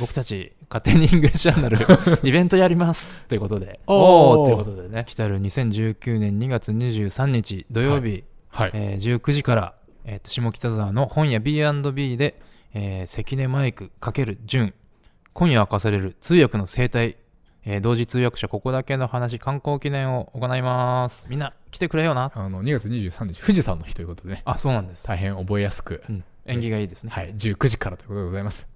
僕たち勝手にイングリッシュアナル イベントやりますということで。おー。おーということでね。来たる2019年2月23日土曜日、はい。えー19時から、えーと下北沢の本屋 B&B で、えー関根マイク×純今夜明かされる通訳の生態、えー同時通訳者ここだけの話観光記念を行います。みんな来てくれよな。あの、2月23日、富士山の日ということでね、あそうなんです、大変覚えやすく、うん、縁起がいいですね、はい、19時からということでございます。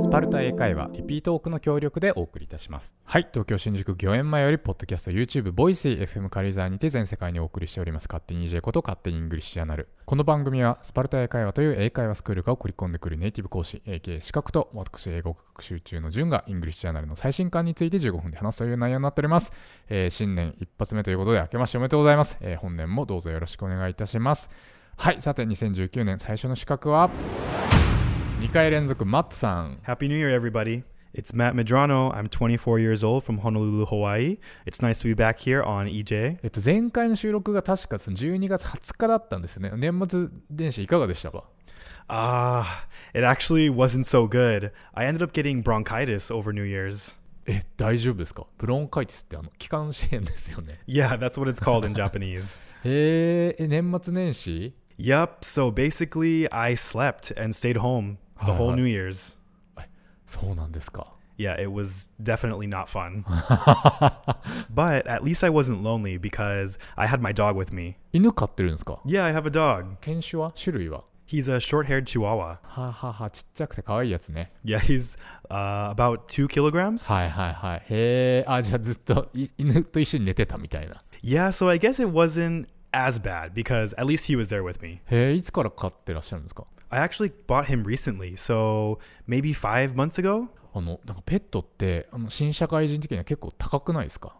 スパルタ英会話、リピートオークの協力でお送りいたします。はい、東京新宿御苑前より、ポッドキャスト、YouTube、ボイス FM カリザーにて全世界にお送りしております、勝手に EJ こと勝手にイングリッシュジャーナル。この番組は、スパルタ英会話という英会話スクールが送り込んでくるネイティブ講師、AK 資格と、私、英語学習中の順が、イングリッシュジャーナルの最新刊について15分で話すという内容になっております。えー新年一発目ということで、明けましておめでとうございます。えー本年もどうぞよろしくお願いいたします。はい、さて、2019年最初の資格は、2回連続マットさん。Happy New Year, everybody. It's Matt Medrano. I'm 24 years old from Honolulu, Hawaii. It's nice to be back here on EJ. えっと、前回の収録が確かその12月20日だったんですよね。年末年始いかがでしたか Ah, it actually wasn't so good. I ended up getting bronchitis over New Year's. え、大丈夫ですかブロンカイティスってあの、気管支炎ですよね。Yeah, that's what it's called in Japanese. へーえ、年末年始 Yup, so basically, I slept and stayed home the whole New Year's. そうなんですか。 Yeah, it was definitely not fun. but at least I wasn't lonely because I had my dog with me. 犬飼ってるんですか Yeah, I have a dog. 犬種は種類は He's a short haired chihuahua. ははは、ちっちゃくて可愛いやつね。 Yeah, he's uh, about two kilograms. はいはいはい。へえ、あ、じゃあずっとい犬と一緒に寝てたみたいな。 Yeah, so I guess it wasn't as bad because at least he was there with me. へえ、いつから飼ってらっしゃるんですか I actually bought him recently, so maybe five months ago. あの、なんかペットって、あの新社会人的には結構高くないですか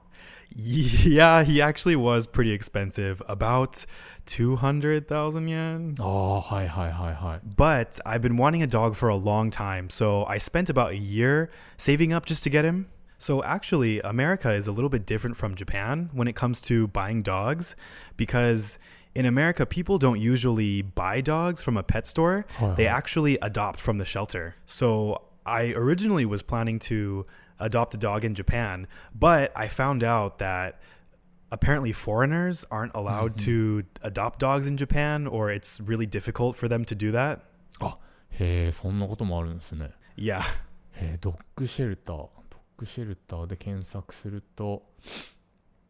Yeah, he actually was pretty expensive, about 200,000 yen. ああ、はいはいはいはい。 But I've been wanting a dog for a long time, so I spent about a year saving up just to get him. So actually, America is a little bit different from Japan when it comes to buying dogs because in America, people don't usually buy dogs from a pet store. They actually adopt from the shelter. So I originally was planning to adopt a dog in Japan, but I found out that apparently foreigners aren't allowed mm-hmm. to adopt dogs in Japan or it's really difficult for them to do that. あ、へえ、そんなこともあるんですね。Yeah. へえ、ドッグシェルター、ドッグシェルターで検索すると、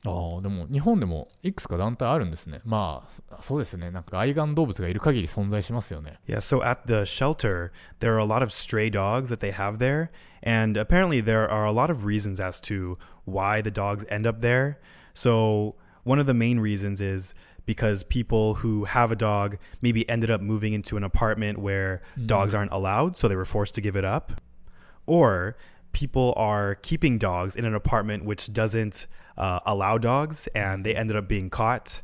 ああ、でも日本でもいくつか団体あるんですね。まあ、そそうですね。なんか愛玩動物がいる限り存在しますよね。 Yeah, so at the shelter, there are a lot of stray dogs that they have there, and apparently there are a lot of reasons as to why the dogs end up there. So, one of the main reasons is because people who have a dog maybe ended up moving into an apartment where dogs aren't allowed, so they were forced to give it up. Or people are keeping dogs in an apartment which doesn't uh, allow dogs and they mm-hmm. ended up being caught.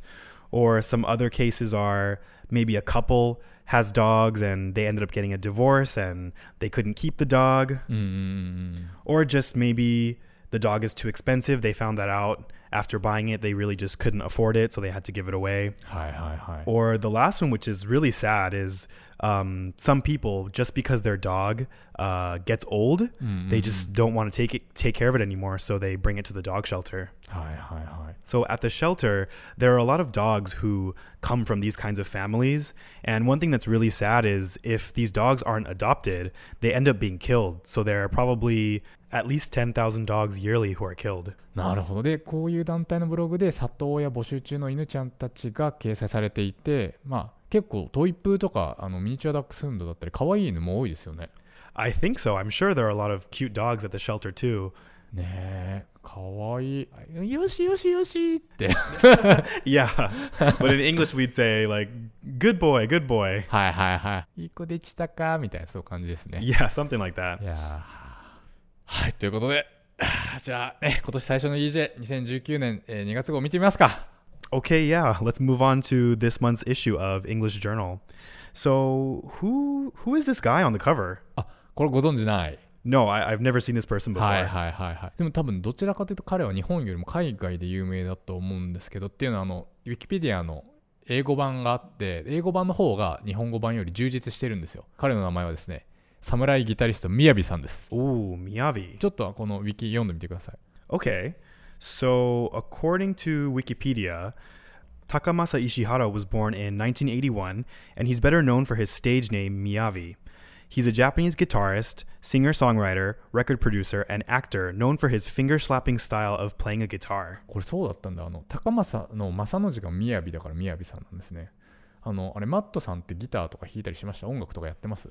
Or some other cases are maybe a couple has dogs and they ended up getting a divorce and they couldn't keep the dog. Mm. Or just maybe the dog is too expensive. They found that out after buying it. They really just couldn't afford it, so they had to give it away. Hi, hi, hi. Or the last one, which is really sad, is um, some people just because their dog uh, gets old, they just don't want to take it, take care of it anymore, so they bring it to the dog shelter. はいはいはい。 So at the shelter, there are a lot of dogs who come from these kinds of families. And one thing that's really sad is if these dogs aren't adopted, they end up being killed. So there are probably at least 10,000 dogs yearly who are killed. なるほど。で、こういう団体のブログで里親募集中の犬ちゃんたちが掲載されていて、まあ 結構トイプーとかあのミニチュアダックスフンドだったり可愛い犬も多いですよね。I think so. I'm sure there are a lot of cute dogs at the shelter too. ねえ、可愛い。よしよしよしって。Yeah. but in English, we'd say, like, good boy, good boy. はいはいはい。いい子できたかみたいなそういう感じですね。Yeah, something like that. いやーはい、ということで、じゃあ、ね、今年最初の EJ、2019年、えー2月号見てみますか。Okay, yeah. Let's move on to this month's issue of English Journal. So, who who is this guy on the cover? あこれご存知ない？No, I, I've never seen this person before. はいはいはいはいでも多分どちらかというと彼は日本よりも海外で有名だと思うんですけどっていうのはあのウィキペディアの英語版があって英語版の方が日本語版より充実してるんですよ彼の名前はですね侍ギタリストみやびさんです Ooh, Miyavi. ちょっとこのウィキ読んでみてください Okay. So, according to Wikipedia, Takamasa Ishihara was born in 1981, and he's better known for his stage name Miyavi. He's a Japanese guitarist, singer songwriter, record producer, and actor known for his finger slapping style of playing a guitar. これそうだったんだ。あの、貴雅の雅の字がみやびだからみやびさんなんですね。あのあれマットさんってギターとか弾いたりしました音楽とかやってます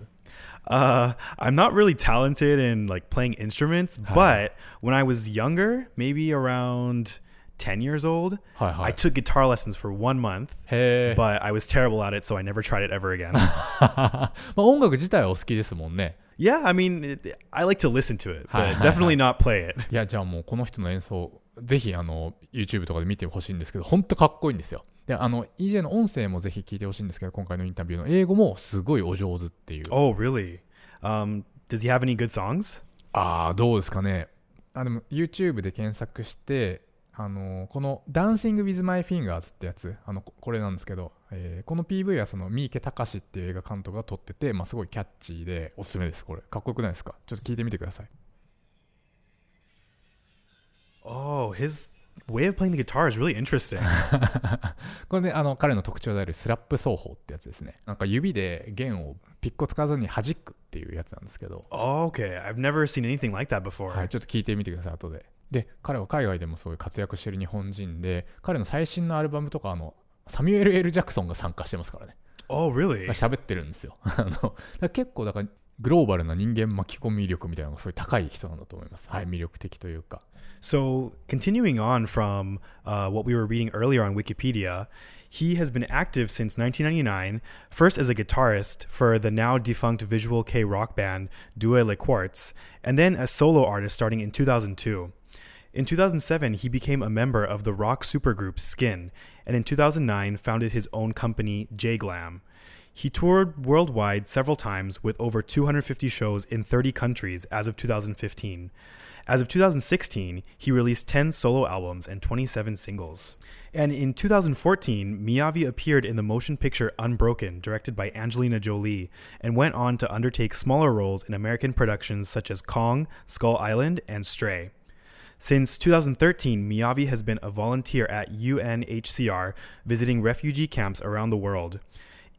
Uh, I'm not really talented in like playing instruments, but when I was younger, maybe around 10 years old, はいは I い took guitar lessons for one month, へえ but I was terrible at it, so I never tried it ever again. まあ音楽自体はお好きですもんね yeah, I mean, it, I like to listen to it, but definitely not play it. いやじゃあもうこの人の演奏ぜひあの YouTube とかで見てほしいんですけど本当かっこいいんですよであの EJ の音声もぜひ聞いてほしいんですけど今回のインタビューの英語もすごいお上手っていう。Oh, really? Um, does he have any good songs? ああどうですかね。あでも YouTube で検索してあのこの「Dancing with My Fingers」ってやつ。あのここれなんですけど、えーこの PV はその三池隆っていう映画監督が撮ってて、まあ、すごいキャッチーでおすすめですこれ。かっこよくないですか？ちょっと聞いてみてください。Oh, his way of playing the guitar is really interesting. これねあの彼の特徴であるスラップ奏法ってやつですねなんか指で弦をピッコ使わずに弾くっていうやつなんですけど oh, okay. I've never seen anything like that before. はい、ちょっと聞いてみてください後でで彼は海外でもそういう活躍してる日本人で彼の最新のアルバムとかあのサミュエル・ L・ ジャクソンが参加してますからね Oh, really? が喋ってるんですよ あの結構だから グローバルな人間巻き込み力みたいなのがすごい高い人なんだと思いますはい魅力的というか So, continuing on from uh, what we were reading earlier on Wikipedia, he has been active since 1999, first as a guitarist for the now defunct visual K rock band Due Le Quartz, and then as solo artist starting in 2002. In 2007, he became a member of the rock supergroup Skin, and in 2009 founded his own company, J Glam. He toured worldwide several times with over 250 shows in 30 countries as of 2015. As of 2016, he released 10 solo albums and 27 singles. And in 2014, Miyavi appeared in the motion picture Unbroken, directed by Angelina Jolie, and went on to undertake smaller roles in American productions such as Kong, Skull Island, and Stray. Since 2013, Miyavi has been a volunteer at UNHCR, visiting refugee camps around the world.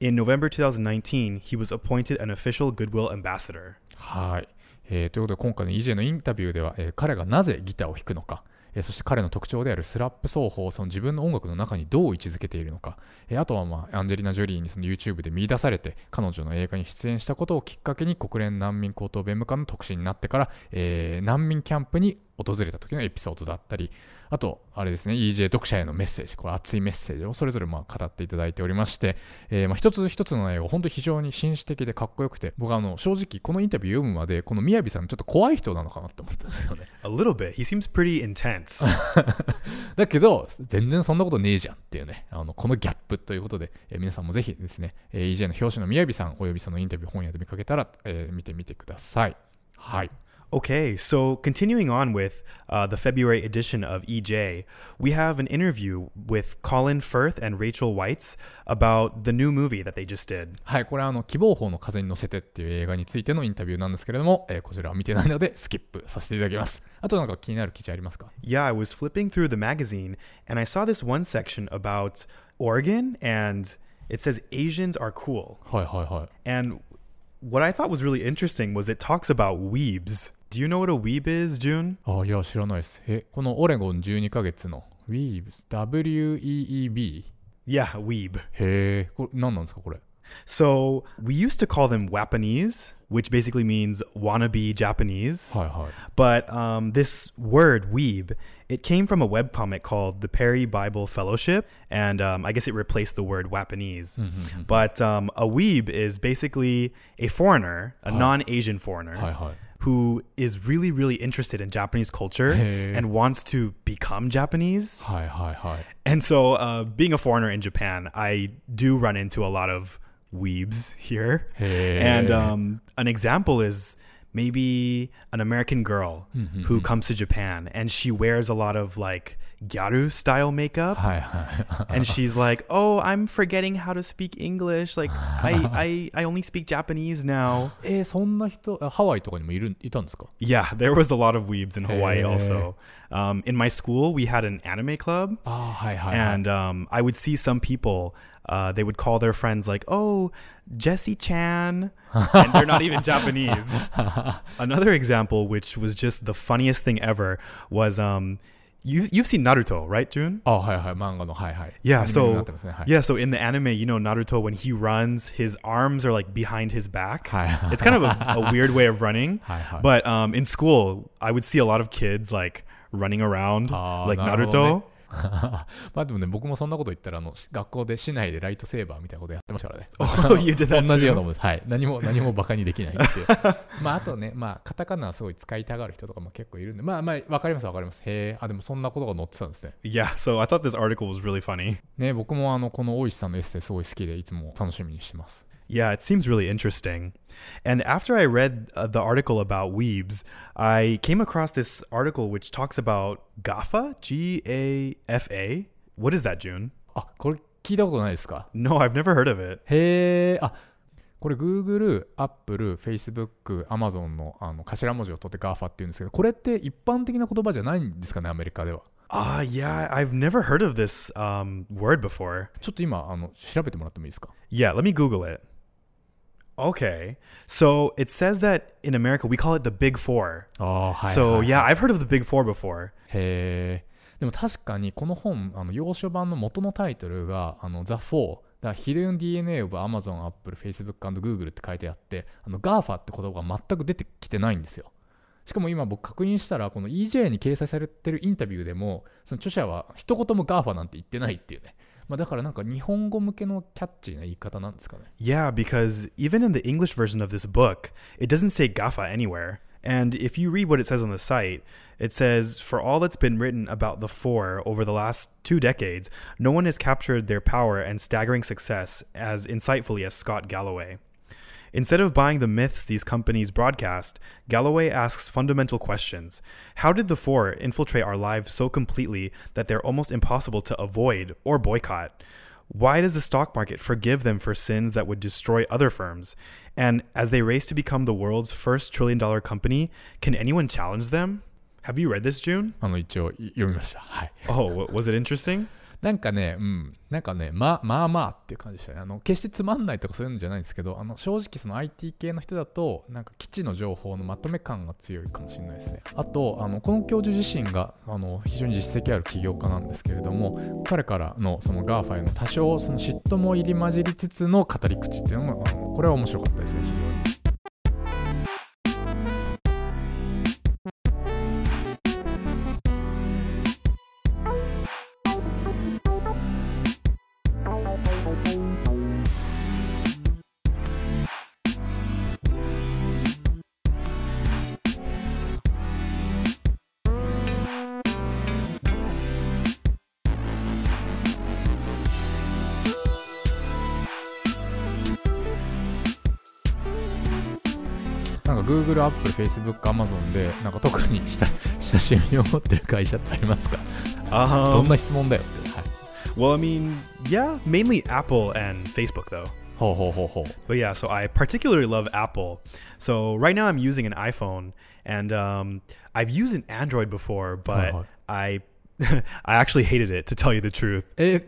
In November 2019, he was appointed an official Goodwill ambassador. はい、えーということで今回の EJ のインタビューでは、えー彼がなぜギターを弾くのか、えーそして彼の特徴であるスラップ奏法をその自分の音楽の中にどう位置づけているのか、えーあとは、まあ、アンジェリーナ・ジョリーにその YouTube で見出されて彼女の映画に出演したことをきっかけに国連難民高等弁務官の特使になってから、えー難民キャンプに訪れた時のエピソードだったりあとあれですね EJ 読者へのメッセージこれ熱いメッセージをそれぞれまあ語っていただいておりまして、えーまあ一つ一つの内容本当に非常に紳士的でかっこよくて僕はあの正直このインタビュー読むまでこのみやびさんちょっと怖い人なのかなって思ったんですよね A little bit. He seems pretty intense. だけど全然そんなことねえじゃんっていうねあのこのギャップということで、えー皆さんもぜひですね、えー EJ の表紙のみやびさんおよびそのインタビュー本屋で見かけたら、えー見てみてくださいはい Okay, so continuing on with uh, the February edition of EJ, we have an interview with Colin Firth and Rachel Weisz about the new movie that they just did. はい、これはあの喜望峰の風に乗せてっていう映画についてのインタビューなんですけれども、えー、こちらは見てないのでスキップさせていただきます。あとなんか気になる記事ありますか Yeah, I was flipping through the magazine and I saw this one section about Oregon and it says Asians are cool. はいはいはい。And what I thought was really interesting was it talks about weebs. Do you know what a weeb is, June? あいや、知らないです。え、このオレゴン12ヶ月の Weebs、W-E-E-B? Yeah, weeb. へえ、これ何なんですか、これ。So we used to call them Wapanese, which basically means wannabe Japanese. Hi, hi. But um, this word weeb, it came from a webcomic called The Perry Bible Fellowship, and um, I guess it replaced the word Wapanese. Mm-hmm, mm-hmm. But um, a weeb is basically a foreigner, a non Asian foreigner. Hi, who is really really interested in Japanese culture hey. and wants to become Japanese. Hi hi hi. And so, uh, being a foreigner in Japan, I do run into a lot of weebs here. Hey. And um, an example is maybe an American girl mm-hmm. who mm-hmm. comes to Japan and she wears a lot of like Gyaru style makeup. and she's like, "Oh, I'm forgetting how to speak English. Like, I I, I only speak Japanese now." Eh, yeah, there was a lot of weebs in Hawaii also. Um, in my school, we had an anime club. Ah, and um, I would see some people uh, they would call their friends like, "Oh, Jesse Chan," and they're not even Japanese. Another example, which was just the funniest thing ever, was um, you you've seen Naruto, right, Jun? Oh, hi, hi, manga no, hi, hi. Yeah, so yeah, so in the anime, you know Naruto when he runs, his arms are like behind his back. it's kind of a, a, weird way of running. but um, in school, I would see a lot of kids like running around oh, like Naruto. まあでもね、僕もそんなこと言ったら、あのし学校で市内でライトセーバーみたいなことやってましたからね。Oh, 同じような.もんです。はい。何も、何もバカにできないっていう。まあ、あとね、まあ、カタカナはすごい使いたがる人とかも結構いるんで、まあまあ、わかりますわかります。へえ、あ、でもそんなことが載ってたんですね。Yeah, so I thought this article was really funny. ね、僕もあの、この大石さんのエッセイすごい好きで、いつも楽しみにしてます。Yeah, it seems really interesting. And after I read uh, the article about weebs, I came across this article which talks about GAFA, G A F A. What is that, June? あ、これ聞いたことないですか No, I've never heard of it. へえ、あ、これ Google、Apple、Facebook、Amazon のあの頭文字を取って GAFA って言うんですけど、これって一般的な言葉じゃないんですかね、アメリカでは。 Ah, yeah, I've never heard of this um, word before. ちょっと今、あの調べてもらってもいいですか Yeah, let me Google it. Okay, so it says that in America we call it the Big Four. ああ、はい、So はい yeah, I've heard of the Big Four before. へえ。でも確かにこの本、あの洋書版の元のタイトルがあの The Four、だから Hidden DNA of Amazon、Apple、Facebook and Google って書いてあって、あの GAFA って言葉が全く出てきてないんですよ。しかも今僕確認したら、この EJ に掲載されてるインタビューでも、その著者は一言も GAFA なんて言ってないっていうね。まあ、だからなんか日本語向けのキャッチーな言い方なんですかね。 Yeah, because even in the English version of this book, it doesn't say GAFA anywhere. And if you read what it says on the site, it says, For all that's been written about the four over the last two decades, no one has captured their power and staggering success as insightfully as Scott Galloway. Instead of buying the myths these companies broadcast, Galloway asks fundamental questions. How did the four infiltrate our lives so completely that they're almost impossible to avoid or boycott? Why does the stock market forgive them for sins that would destroy other firms? And as they race to become the world's first trillion dollar company, can anyone challenge them? Have you read this, June? あの一応い読みました。はい。 Oh, wa- was it interesting? なんかね、うん、なんかね、まあまあまあっていう感じでしたね。あの決してつまんないとかそういうのじゃないんですけど、あの正直その IT 系の人だと、なんか基地の情報のまとめ感が強いかもしれないですね。あと、あのこの教授自身があの非常に実績ある起業家なんですけれども、彼からのその GAFA への多少その嫉妬も入り混じりつつの語り口っていうのも、あのこれは面白かったですね、非常に。なんか Google、Apple、Facebook、Amazon で、なんか特に親親しみを持ってる会社ってありますか、ど Um, んな質問だよって。はい、 well, I mean, yeah, mainly Apple and Facebook, though. ほうほうほうほう。 But yeah, so I particularly love Apple. So right now I'm using an iPhone, and um, I've used an Android before, but Uh-huh. I I actually hated it to tell you the truth. え、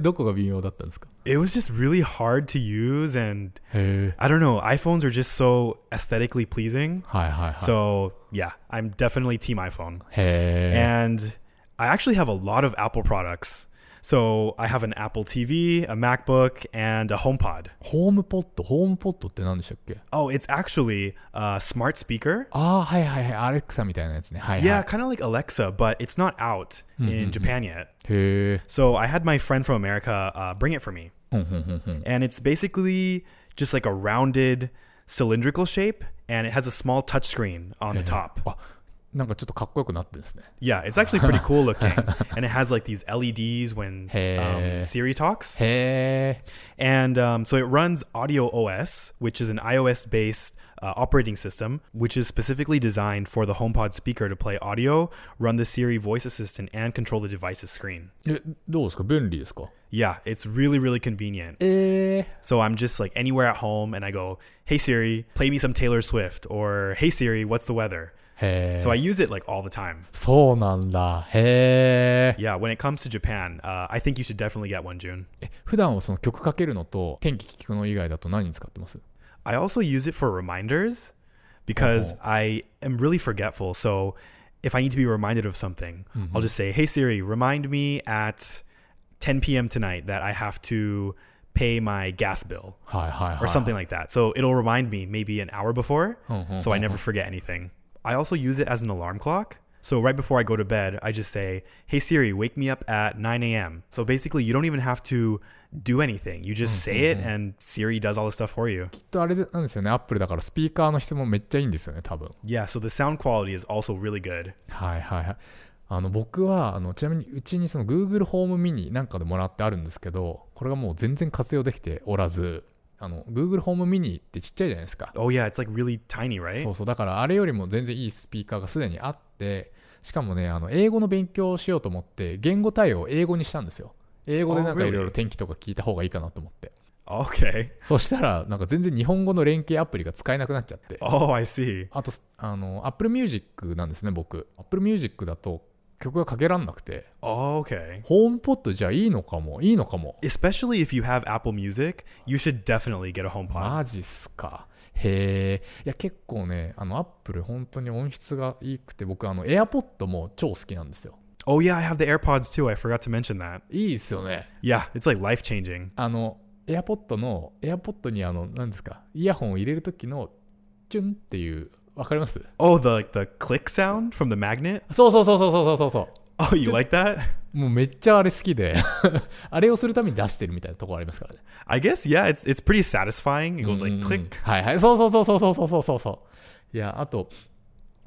どこが微妙だったんですか It was just really hard to use, and へえ。 I don't know. iPhones are just so aesthetically pleasing. はいはいはい。 So yeah, I'm definitely team iPhone. へえ。 And I actually have a lot of Apple products. So I have an Apple TV, a MacBook, and a HomePod. ホームポット、ホームポットって何でしたっけ Oh, it's actually a smart speaker. ああ、はいはいはい。アレクサみたいなやつね。はいはい。 Yeah, kind of like Alexa, but it's not out in Japan yet. へえ。 So I had my friend from America uh, bring it for me. ふんふんふんふん。 And it's basically just like a rounded cylindrical shape, and it has a small touch screen on the top. あ、 なんかちょっとかっこよくなってですね。Yeah, it's actually pretty cool looking. and it has like these LEDs when um, Siri talks. And um, so it runs audioOS, which is an iOS based uh, operating system, which is specifically designed for the HomePod speaker to play audio, run the Siri voice assistant, and control the device's screen. Eh, え、どうですか便利ですか Yeah, it's really, really convenient. So I'm just like anywhere at home and I go, hey Siri, play me some Taylor Swift, or hey Siri, what's the weather? So I use it like all the time. そうなんだ。へえ。Yeah, when it comes to Japan,、uh, I think you should definitely get one, June. Eh, I also use it for reminders because oh. I am really forgetful. So if I need to be reminded of something, mm-hmm. I'll just say, "Hey Siri, remind me at 10 p.m. tonight that I have to pay my gas bill or something like that." So it'll remind me maybe an hour before, oh, oh, so I never forget anything. I also use it as an alarm clock. So right before I go to bed, I just say, Hey Siri, wake me up at 9 a.m. So basically, you don't even have to do anything. You just say it and Siri does all the stuff for you. きっとあれなんですよね。アップルだからスピーカーの質もめっちゃいいんですよね、多分。 Yeah, so the sound quality is also really good. はいはいはい。あの僕はあのちなみにうちにその Google ホームミニなんかでもらってあるんですけどこれがもう全然活用できておらず あの Google ホームミニってちっちゃいじゃないですか Oh, yeah, it's like really tiny, right? そうそうだからあれよりも全然いいスピーカーがすでにあってしかもねあの英語の勉強をしようと思って言語対応を英語にしたんですよ英語でなんか Oh? いろいろ天気とか聞いた方がいいかなと思って Okay. そしたらなんか全然日本語の連携アプリが使えなくなっちゃって Oh, I see. あとあの Apple Music なんですね僕 Apple Music だと曲がかけらんなくて Oh, okay. ホームポッドじゃいいのかもいいのかも Especially if you have Apple Music, you should definitely get a HomePod. マジっすかへえいや結構ねあのアップル本当に音質がいいくて僕あの AirPod も超好きなんですよ Oh, yeah, I have the AirPods too. I forgot to mention that. いいっすよね Yeah, it's like life changing. あの AirPod の AirPod にあの何ですかイヤホンを入れる時のチュンっていうわかります？Oh, the like the click sound from the magnet? そうそうそうそうそうそうそう Oh, you like that? もうめっちゃあれ好きで あれをするために出してるみたいなところありますからね I guess yeah. It's it's pretty satisfying. It goes like うんうん click. はいはいそうそうそうそうそうそうそうそういやあと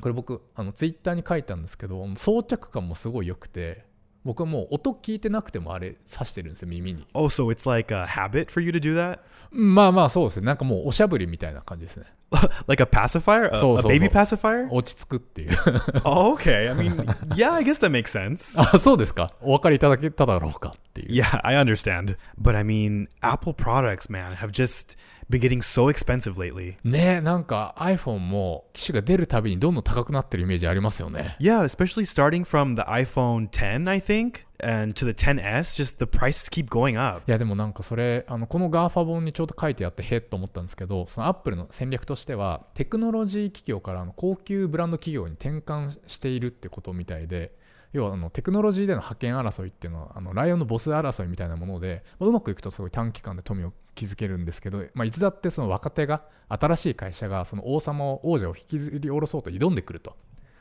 これ僕あのツイッターに書いたんですけど装着感もすごい良くて僕はもう音聞いてなくてもあれ挿してるんですよ耳に Oh, so it's like a habit for you to do that? まあまあそうですねなんかもうおしゃぶりみたいな感じですね like a pacifier? A, So, a so, baby so. pacifier? 落ち着くっていう Oh, okay. I mean, yeah, I guess that makes sense. あそうですかお分かりいただけただろうかっていう Yeah, I understand. But I mean, Apple products, man, have just been getting so expensive lately. ねなんか iPhone も機種が出るたびにどんどん高くなってるイメージありますよね Yeah, especially starting from the iPhone 10, I think, and to the 10s, just the prices keep going up. いやでもなんかそれあのこの GAFA 本にちょうど書いてあってへっと思ったんですけどそのアップルの戦略としてはテクノロジー企業からあの高級ブランド企業に転換しているってことみたいで要はあのテクノロジーでの覇権争いっていうのはあのライオンのボス争いみたいなもので、まうまくいくとすごい短期間で富を築けるんですけど、まあ、いつだってその若手が新しい会社がその王様を王者を引きずり下ろそうと挑んでくると。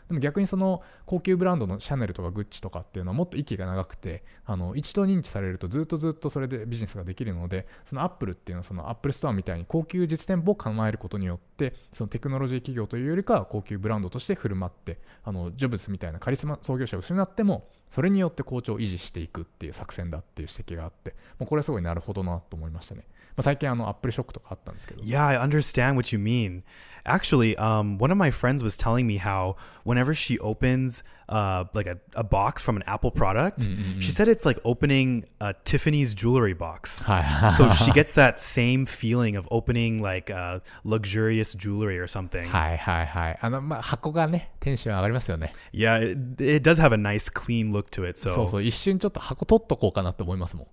でも逆にその高級ブランドのシャネルとかグッチとかっていうのはもっと息が長くてあの一度認知されるとずっとずっとそれでビジネスができるのでそのアップルっていうのはそのアップルストアみたいに高級実店舗を構えることによってそのテクノロジー企業というよりかは高級ブランドとして振る舞ってあのジョブズみたいなカリスマ創業者を失ってもそれによって好調を維持していくっていう作戦だっていう指摘があってもうこれはすごいなるほどなと思いましたね、まあ、最近あのアップルショックとかあったんですけど Yeah, I understand what you mean. Actually, um, one of my friends was telling me how whenever she opens uh, like a, a box from an Apple product, she said it's like opening a Tiffany's jewelry box. はい so she gets that same feeling of opening like uh, luxurious jewelry or something. はいはいはいあのまあ箱がねテンション上がりますよね Yeah, it, it does have a nice clean look to it. そう So, そう一瞬ちょっと箱取っとこうかなって思いますもん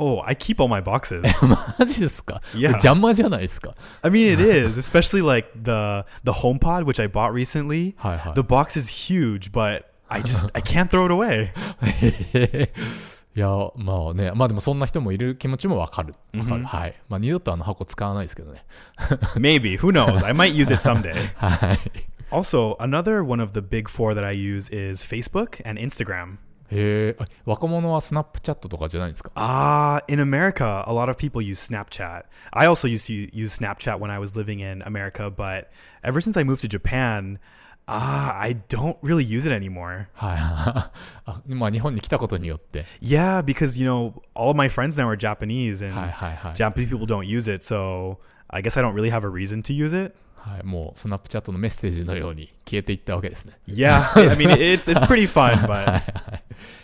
oh, I keep all my boxes. マジですか、 Yeah. 邪魔じゃないですか I mean, it is, especially like the the HomePod, which I bought recently. はいはい The box is huge, but I just I can't throw it away. いやまあねまあでもそんな人もいる気持ちもわかるわかる、 Mhm. はいまあ二度とあの箱使わないですけどね Maybe who knows? I might use it someday. はい Also, another one of the big four that I use is Facebook and Instagram. へえあ若者はスナップチャットとかじゃないんですか Ah, in America, a lot of people use Snapchat. I also used to use Snapchat when I was living in America, but ever since I moved to Japan, ah, I don't really use it anymore. はいあまあ日本に来たことによって、 Yeah, because you know all of my friends now are Japanese, and はいはいはい Japanese people don't use it, so I guess I don't really have a reason to use it. はい、もうスナップチャットのメッセージのように消えていったわけですね。Yeah, I mean it's it's pretty fun, はい but はい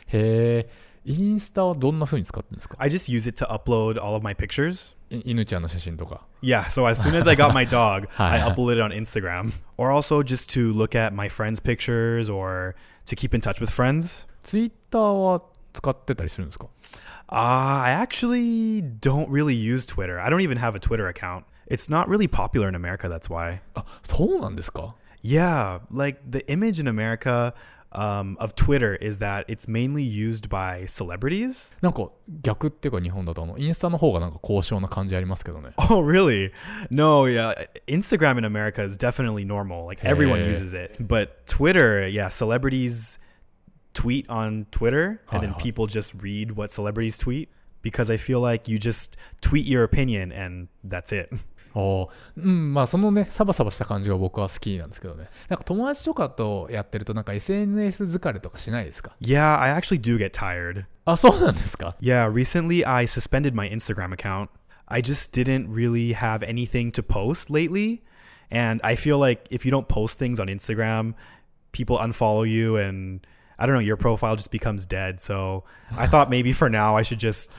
へえ、インスタはどんな風に使ってるんですか I just use it to upload all of my pictures. い犬ちゃんの写真とか。Yeah, so as soon as I got my dog, I uploaded it on Instagram. Or also just to look at my friends' pictures or to keep in touch with friends. ツイッターは使ってたりするんですか Uh, I actually don't really use Twitter. I don't even have a Twitter account. It's not really popular in America, that's why. あ、そうなんですか Yeah, like the image in America um, of Twitter is that it's mainly used by celebrities. なんか逆っていうか日本だとあのインスタの方がなんか高尚な感じありますけどね。 Oh, really? No, yeah. Instagram in America is definitely normal. Like everyone Hey. uses it. But Twitter, yeah, celebrities tweet on Twitter and then Hi, hi. people just read what celebrities tweet because I feel like you just tweet your opinion and that's it. おーうん、まあそのね、サバサバした感じが僕は好きなんですけどね。なんか友達とかとやってるとなんか SNS 疲れとかしないですか Yeah, I actually do get tired. あ、そうなんですか Yeah, recently I suspended my Instagram account. I just didn't really have anything to post lately. And I feel like if you don't post things on Instagram, people unfollow you and I don't know, your profile just becomes dead. So I thought maybe for now I should just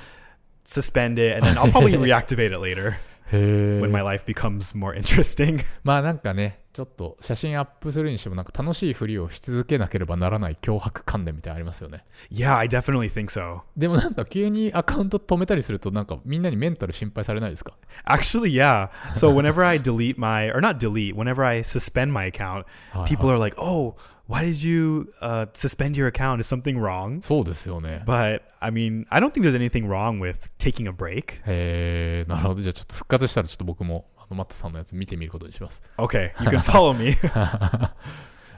suspend it and then I'll probably reactivate it later へ when え my。life becomes more interesting. まあなんかね、ちょっと写真アップするにしてもなんか楽しいふりをし続けなければならない脅迫観念みたいなのありますよね。Yeah, I definitely think so. でもなんか急にアカウント止めたりするとなんかみんなにメンタル心配されないですか Actually, yeah. So whenever I delete my, or not delete, whenever I suspend my account, people are like, "Oh, why did you uh, suspend your account? Is something wrong?" そうですよね。 But I mean, I don't think there's anything wrong with taking a break. へえ、なるほど。じゃあちょっと復活したらちょっと僕もあのマットさんのやつ見てみることにします。 Okay, you can follow me.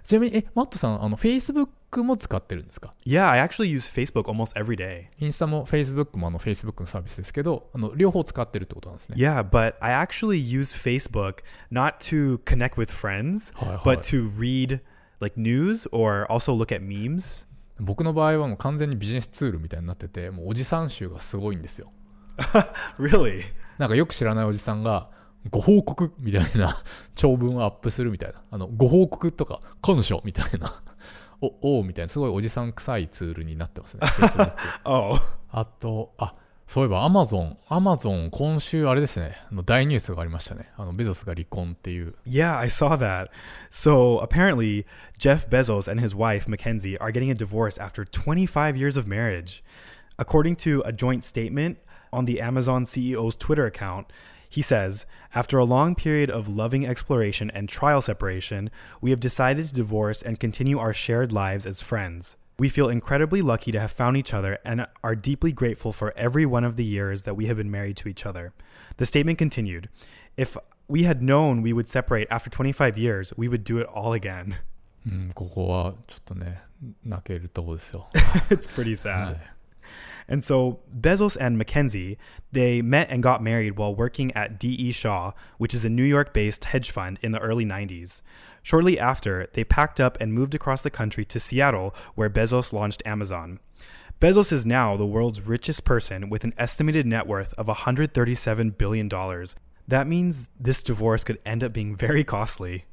ちなみに、え、マットさん、あの、Facebook も使ってるんですか yeah, I actually use Facebook almost every day. インスタも Facebook もあの Facebook のサービスですけど、あの両方使ってるってことなんですね。 Yeah, but I actually use Facebook not to connect with friends, はいはい but to read like news or also look at memes? 僕の場合はもう完全にビジネスツールみたいになってて、もうおじさん集がすごいんですよ。Really? なんかよく知らないおじさんが、ご報告みたいな長文をアップするみたいな。あの、ご報告とか、彼女みたいな。お、おうみたいな、すごいおじさん臭いツールになってますね。Oh. あと、あ、そういえば Amazon、Amazon 今週あれですね、あの大ニュースがありましたね。あのベゾスが離婚っていう。 Yeah, I saw that. So apparently, Jeff Bezos and his wife, Mackenzie, are getting a divorce after 25 years of marriage. According to a joint statement on the Amazon CEO's Twitter account, he says, After a long period of loving exploration and trial separation, we have decided to divorce and continue our shared lives as friends. We feel incredibly lucky to have found each other and are deeply grateful for every one of the years that we have been married to each other. The statement continued If we had known we would separate after 25 years, we would do it all again. うん、ここはちょっとね、泣けるとこですよ。 it's pretty は sad. い And so Bezos and Mackenzie, they met and got married while working at DE Shaw, which is a New York-based hedge fund in the early 90s. Shortly after, they packed up and moved across the country to Seattle, where Bezos launched Amazon. Bezos is now the world's richest person with an estimated net worth of $137 billion. That means this divorce could end up being very costly.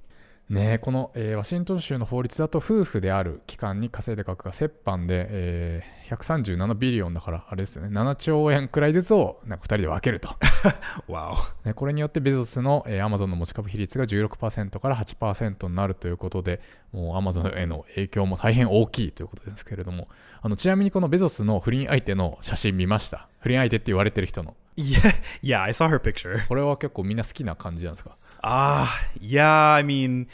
ねえこの、えーワシントン州の法律だと夫婦である期間に稼いだ額が折半で、えー137ビリオンだからあれですよね。7兆円くらいずつをなんか2人で分けると、Wow. ね、これによってベゾスの、えー、アマゾンの持ち株比率が16%から8%になるということでもうアマゾンへの影響も大変大きいということですけれども。あのちなみにこのベゾスの不倫相手の写真見ました？不倫相手って言われてる人の。Yeah, yeah, I saw her picture. これは結構みんな好きな感じなんですか？Ah, yeah. I mean,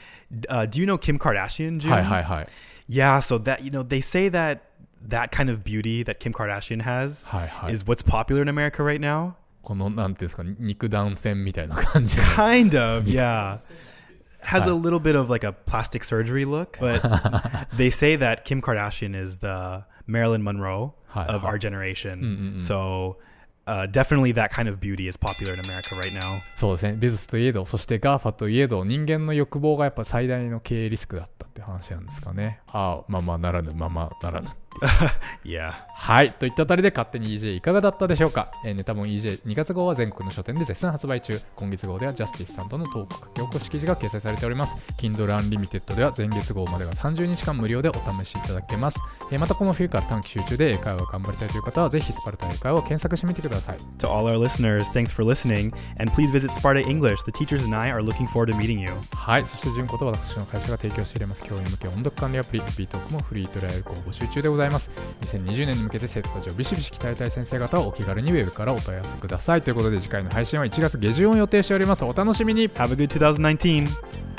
uh, do you know Kim Kardashian? June? はいはいはい Yeah. So that you know, they say that that kind of beauty that Kim Kardashian has はいはい is what's popular in America right now. このなんていうんですか肉弾戦みたいな感じの Kind of, yeah. Has a little bit of like a plastic surgery look, but they say that Kim Kardashian is the Marilyn Monroe Hi, of hi. our generation. So uh, definitely that kind of beauty is popular in America right now. そうですね、ビズスといえど、そして GAFA といえど、人間の欲望がやっぱ最大の経営リスクだったって話なんですかね。ああ、まあまあならぬ、まあまあならぬ。Yeah. はい。といったあたりで勝手に EJ いかがだったでしょうか、えー、ネタ本 EJ2 月号は全国の書店で絶賛発売中。今月号ではジャスティスさんとのトーク書き起こし記事が掲載されております。Kindle Unlimited では前月号までが30日間無料でお試しいただけます。えーまたこの冬から短期集中で英会話を頑張りたいという方はぜひスパルタ英会話を検索してみてください。To all our listeners, thanks for listening, and please visit Sparta English. The teachers and I are looking forward to meeting you. はい。そして純子と私の会社が提供しているます教員向け音読管理アプリ、ビートークもフリートライアルを募集中でございます。2020年に向けて生徒たちをビシビシ鍛えたい先生方はお気軽にウェブからお問い合わせください。ということで次回の配信は1月下旬を予定しております。お楽しみに Have a good 2019.